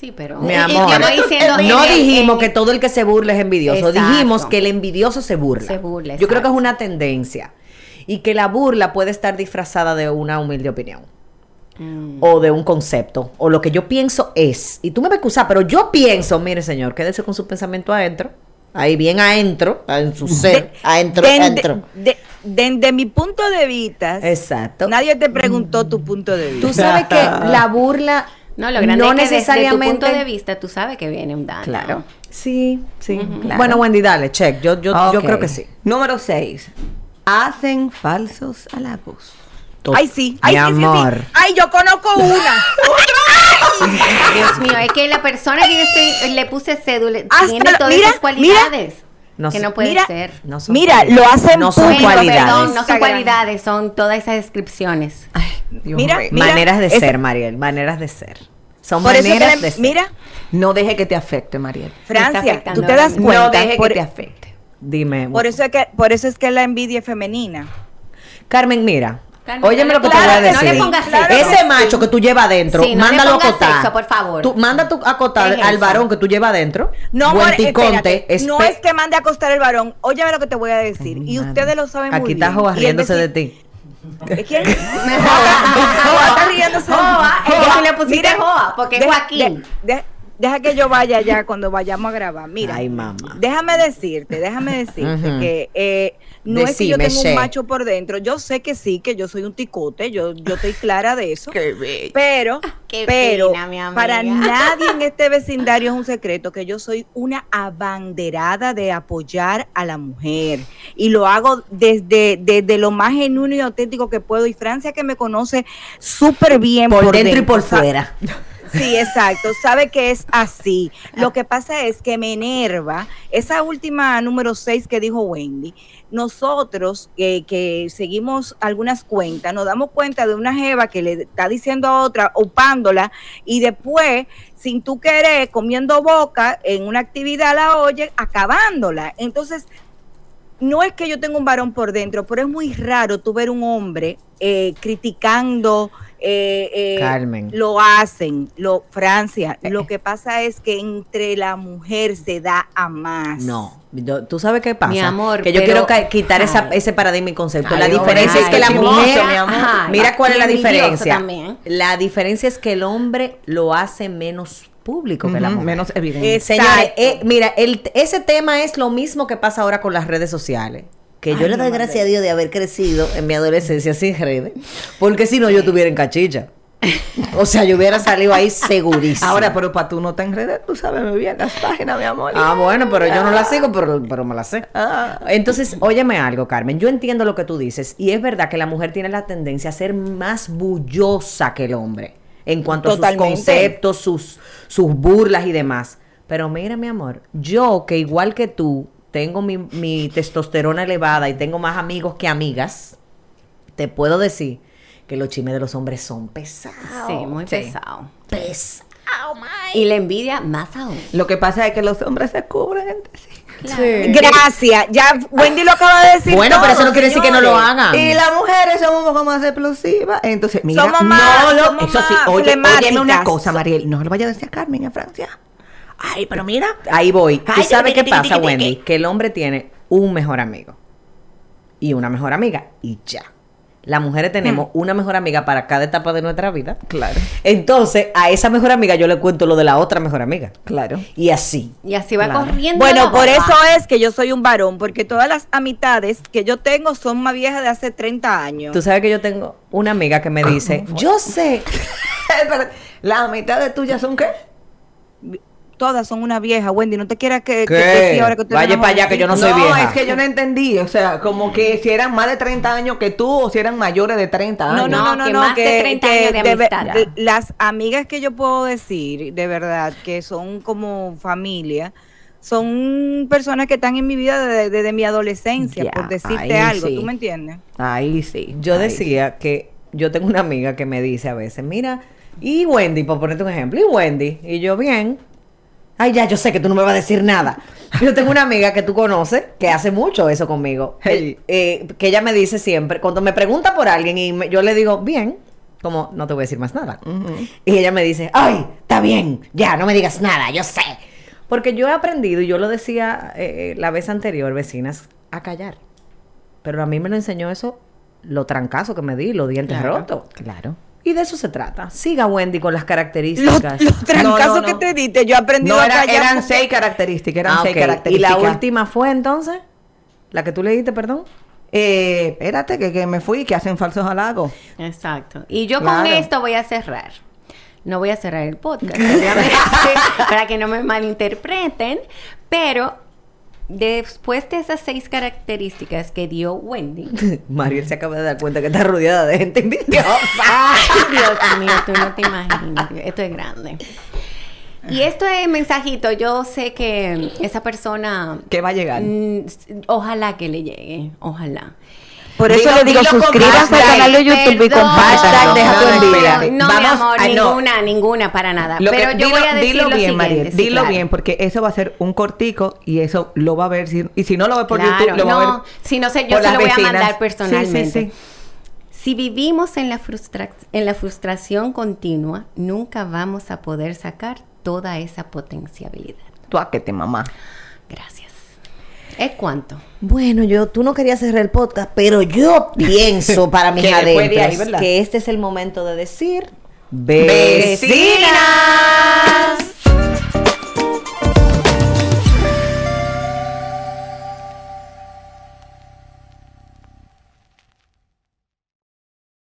Speaker 3: Sí, pero.
Speaker 4: Mi
Speaker 3: y- y
Speaker 4: amor,
Speaker 3: yo no diciendo
Speaker 4: no
Speaker 3: en-
Speaker 4: dijimos
Speaker 3: en-
Speaker 4: que todo el que se burla es envidioso.
Speaker 3: Exacto.
Speaker 4: Dijimos que el envidioso se burla.
Speaker 3: Se burla,
Speaker 4: Yo creo que es una tendencia. Y que la burla puede estar disfrazada de una humilde opinión.
Speaker 3: Mm.
Speaker 4: O de un concepto. O lo que yo pienso es. Y tú me vas a excusar, pero yo pienso, mire señor, quédese con su pensamiento adentro. Ahí bien adentro. En su ser. adentro,
Speaker 1: De-
Speaker 4: adentro.
Speaker 1: de- de- de mi punto de vista,
Speaker 4: Exacto.
Speaker 1: nadie te preguntó tu punto de vista.
Speaker 4: Tú sabes que la burla.
Speaker 3: No, lo grande
Speaker 4: no
Speaker 3: es que desde
Speaker 4: necesariamente.
Speaker 3: tu punto de vista tú sabes que viene un daño.
Speaker 4: Claro. Sí, sí.
Speaker 2: Claro.
Speaker 4: Bueno, Wendy, dale, check. Yo, yo, yo creo que sí.
Speaker 2: Número 6. Hacen falsos halagos.
Speaker 1: Ay, sí.
Speaker 4: Mi
Speaker 1: Ay, sí, sí.
Speaker 4: amor.
Speaker 1: Ay, yo conozco una.
Speaker 3: Dios mío, es que la persona que yo estoy, le puse cédula
Speaker 1: Hasta
Speaker 3: tiene
Speaker 1: lo-
Speaker 3: todas
Speaker 1: mira,
Speaker 3: esas cualidades.
Speaker 4: No
Speaker 3: que no puede
Speaker 1: Mira,
Speaker 3: ser.
Speaker 4: No son
Speaker 1: Mira, lo hacen
Speaker 4: No son
Speaker 1: público,
Speaker 4: cualidades.
Speaker 3: perdón, no son cualidades, son todas esas descripciones.
Speaker 2: Ay, Dios
Speaker 1: Mira, mira,
Speaker 4: maneras de
Speaker 1: es-
Speaker 4: ser, Mariel. Maneras de ser. Son
Speaker 1: Por eso que
Speaker 4: maneras
Speaker 1: la-
Speaker 4: de ser.
Speaker 1: mira,
Speaker 2: No deje que te afecte, Mariel.
Speaker 1: Francia, tú te das cuenta.
Speaker 2: no deje
Speaker 1: por,
Speaker 2: que te afecte.
Speaker 4: Dime.
Speaker 1: por eso es que, por eso es que la envidia es femenina.
Speaker 4: Carmen, mira.
Speaker 3: Carmen,
Speaker 4: óyeme
Speaker 3: no
Speaker 4: lo que
Speaker 3: le
Speaker 4: te voy a
Speaker 3: pongas-
Speaker 4: decir.
Speaker 3: no le pongas
Speaker 1: Claro.
Speaker 4: Ese macho que tú llevas adentro,
Speaker 3: Sí, no le
Speaker 4: mándalo a acotar.
Speaker 3: sexo, por favor.
Speaker 4: Tú, manda tú a acotar
Speaker 3: ¿Qué es
Speaker 4: al
Speaker 3: eso?
Speaker 4: varón que tú llevas adentro.
Speaker 1: No, espérate, no es que mande a acostar el varón. Óyeme lo que te voy a decir. Y ustedes lo saben muy
Speaker 4: Aquí
Speaker 1: bien.
Speaker 4: está Joa
Speaker 1: Y el
Speaker 4: riéndose de ti.
Speaker 1: ¿De quién? Joa está riéndose.
Speaker 3: Joa, es que le pusiste Joa, porque es Joaquín.
Speaker 1: de- de- deja que yo vaya ya cuando vayamos a grabar. Mira,
Speaker 4: Ay, mamá.
Speaker 1: déjame decirte, déjame decirte que eh, no es que yo tengo un macho por dentro. Yo sé que sí, que yo soy un ticote, yo, yo estoy clara de eso.
Speaker 2: Qué bello.
Speaker 1: Pero,
Speaker 3: Qué
Speaker 1: pero
Speaker 3: amiga.
Speaker 1: para nadie en este vecindario es un secreto que yo soy una abanderada de apoyar a la mujer y lo hago desde, desde lo más genuino y auténtico que puedo. Y Francia que me conoce súper bien
Speaker 4: Por, dentro y por
Speaker 1: o sea,
Speaker 4: fuera.
Speaker 1: Sí, exacto. Sabe que es así. Lo que pasa es que me enerva esa última número 6 que dijo Wendy. Nosotros eh, que seguimos algunas cuentas, nos damos cuenta de una jeva que le está diciendo a otra, upándola, y después, sin tú querer, comiendo boca en una actividad la oye, acabándola. Entonces, no es que yo tenga un varón por dentro, pero es muy raro tú ver un hombre eh, criticando. eh, eh,
Speaker 4: Carmen.
Speaker 1: Lo hacen, lo Francia. Lo que pasa es que entre la mujer se da a más.
Speaker 4: No, yo- tú sabes qué pasa.
Speaker 3: Mi amor,
Speaker 4: que yo
Speaker 3: pero-
Speaker 4: quiero quitar esa- ese paradigma y concepto.
Speaker 2: Ay,
Speaker 4: la diferencia
Speaker 2: ay,
Speaker 4: es que la mujer,
Speaker 2: mi amor.
Speaker 3: Ay,
Speaker 4: mira cuál es la diferencia.
Speaker 3: también.
Speaker 4: La diferencia es que el hombre lo hace menos público que la
Speaker 2: Ujú,
Speaker 4: mujer.
Speaker 2: menos evidente.
Speaker 1: Es-
Speaker 4: Señores, eh, mira, el, ese tema es lo mismo que pasa ahora con las redes sociales. Que yo
Speaker 1: Ay,
Speaker 4: le doy gracias a Dios de haber crecido en mi adolescencia sin redes. Porque si no, yo estuviera en cachilla. O sea, yo hubiera salido ahí segurísimo.
Speaker 2: Ahora, pero para tú no te enredes, tú sabes muy bien las páginas, mi amor.
Speaker 4: Ah, bueno, pero yo no la sigo, pero, pero me la sé.
Speaker 2: Ah.
Speaker 4: Entonces, óyeme algo, Carmen. Yo entiendo lo que tú dices. Y es verdad que la mujer tiene la tendencia a ser más bullosa que el hombre. En cuanto a sus conceptos, sus, sus burlas y demás. Pero mira, mi amor, yo que igual que tú tengo mi, mi testosterona elevada y tengo más amigos que amigas, te puedo decir que los chismes de los hombres son pesados.
Speaker 3: Sí, muy
Speaker 2: Sí.
Speaker 3: pesado.
Speaker 4: pesados.
Speaker 3: Y la envidia más aún.
Speaker 2: Lo que pasa es que los hombres se cubren sí.
Speaker 1: Gracias. Ya Wendy lo acaba de decir.
Speaker 4: Bueno, pero eso no quiere decir que no lo hagan.
Speaker 2: Y las mujeres somos un poco más explosivas. Entonces, mira,
Speaker 1: Somos más-
Speaker 2: no lo-
Speaker 1: somos
Speaker 2: eso sí, oye, óyeme una cosa, Mariel, no lo vaya a decir a Carmen en Francia. Ay, pero mira.
Speaker 4: Ahí voy. ¿Tú sabes qué pasa. Wendy? Que el hombre tiene un mejor amigo y una mejor amiga y ya. Las mujeres tenemos una mejor amiga para cada etapa de nuestra vida.
Speaker 2: Claro,
Speaker 4: Entonces, a esa mejor amiga yo le cuento lo de la otra mejor amiga.
Speaker 2: claro.
Speaker 4: Y así.
Speaker 3: Y así va
Speaker 2: Claro.
Speaker 3: corriendo.
Speaker 1: Bueno,
Speaker 3: la
Speaker 1: por eso es que yo soy un varón, porque todas las amistades que yo tengo son más viejas de hace 30 años.
Speaker 4: Tú sabes que yo tengo una amiga que me dice, yo sé,
Speaker 2: ¿Las mitades tuyas son qué?
Speaker 1: Todas son una vieja, Wendy. No te quieras que, que- ahora que ustedes
Speaker 4: Vaya para allá, que yo no soy vieja.
Speaker 2: es que yo no entendí. O sea, como que si eran más de 30 años que tú o si eran mayores de 30 años.
Speaker 1: No, no, no, no,
Speaker 3: que
Speaker 1: no,
Speaker 3: más de
Speaker 1: que,
Speaker 3: 30
Speaker 1: que
Speaker 3: años de amistad.
Speaker 1: de- las amigas que yo puedo decir, de verdad, que son como familia, son personas que están en mi vida desde, desde mi adolescencia, por decirte algo,
Speaker 2: sí.
Speaker 1: ¿tú me entiendes?
Speaker 2: Ahí sí.
Speaker 4: yo
Speaker 2: ahí
Speaker 4: decía que yo tengo una amiga que me dice a veces, mira, y Wendy, por ponerte un ejemplo, y Wendy, y yo bien. Ay, ya, yo sé que tú no me vas a decir nada. Yo tengo una amiga que tú conoces que hace mucho eso conmigo.
Speaker 2: Hey.
Speaker 4: Eh, eh, que ella me dice siempre, cuando me pregunta por alguien y me- yo le digo, bien, como no te voy a decir más nada. Y ella me dice, ay, está bien, ya, no me digas nada, yo sé. Porque yo he aprendido, y yo lo decía eh, la vez anterior, vecinas, a callar. Pero a mí me lo enseñó eso, lo trancazo que me di, los dientes
Speaker 2: Claro,
Speaker 4: rotos.
Speaker 2: Claro.
Speaker 4: Y de eso se trata. Siga Wendy con las
Speaker 1: Los,
Speaker 4: características.
Speaker 1: los trancazos
Speaker 2: No, no,
Speaker 1: que te diste, yo he aprendido
Speaker 2: No, era- eran
Speaker 1: porque-
Speaker 2: seis características. Eran
Speaker 4: Ah,
Speaker 2: seis
Speaker 4: ok. Y
Speaker 2: características.
Speaker 4: la última fue entonces, la que tú le diste, perdón.
Speaker 2: Eh, espérate, que, que me fui, que hacen falsos halagos.
Speaker 3: Exacto. Y yo
Speaker 2: Claro.
Speaker 3: con esto voy a cerrar. No voy a cerrar el podcast, obviamente, para que no me malinterpreten, pero después de esas seis características que dio Wendy,
Speaker 4: Mariel se acaba de dar cuenta que está rodeada de gente envidiosa.
Speaker 3: Ay, Dios mío, tú no te imaginas. Esto es grande. Y esto es mensajito. Yo sé que esa persona.
Speaker 2: Que va a llegar.
Speaker 3: mm, ojalá que le llegue. Ojalá.
Speaker 1: Por eso
Speaker 2: Dilo-
Speaker 1: le digo, suscríbase al canal de YouTube y
Speaker 3: Perdón.
Speaker 2: Hashtag deja tu
Speaker 3: No,
Speaker 2: envidia.
Speaker 3: No, mi amor,
Speaker 2: ay, no.
Speaker 3: ninguna, ninguna para nada.
Speaker 2: Lo
Speaker 3: Pero
Speaker 2: que-
Speaker 3: yo
Speaker 2: dilo,
Speaker 3: voy a decir
Speaker 2: dilo
Speaker 3: lo
Speaker 2: bien,
Speaker 3: sí,
Speaker 2: dilo
Speaker 3: claro.
Speaker 2: bien, porque eso va a ser un cortico y eso lo va a ver. Si, y si no lo ve por
Speaker 3: Claro,
Speaker 2: YouTube, lo va a
Speaker 3: no,
Speaker 2: ver.
Speaker 3: si no sé, yo se lo voy
Speaker 2: vecinas.
Speaker 3: a mandar personalmente.
Speaker 2: sí, sí.
Speaker 3: Si vivimos en la, frustra- en la frustración continua, nunca vamos a poder sacar toda esa potencialidad.
Speaker 2: Tú a que te mamá.
Speaker 3: Gracias. ¿Es cuánto?
Speaker 4: Bueno, yo, tú no querías cerrar el podcast, pero yo pienso para mis adentros que este es el momento de decir
Speaker 2: ¡Vecinas!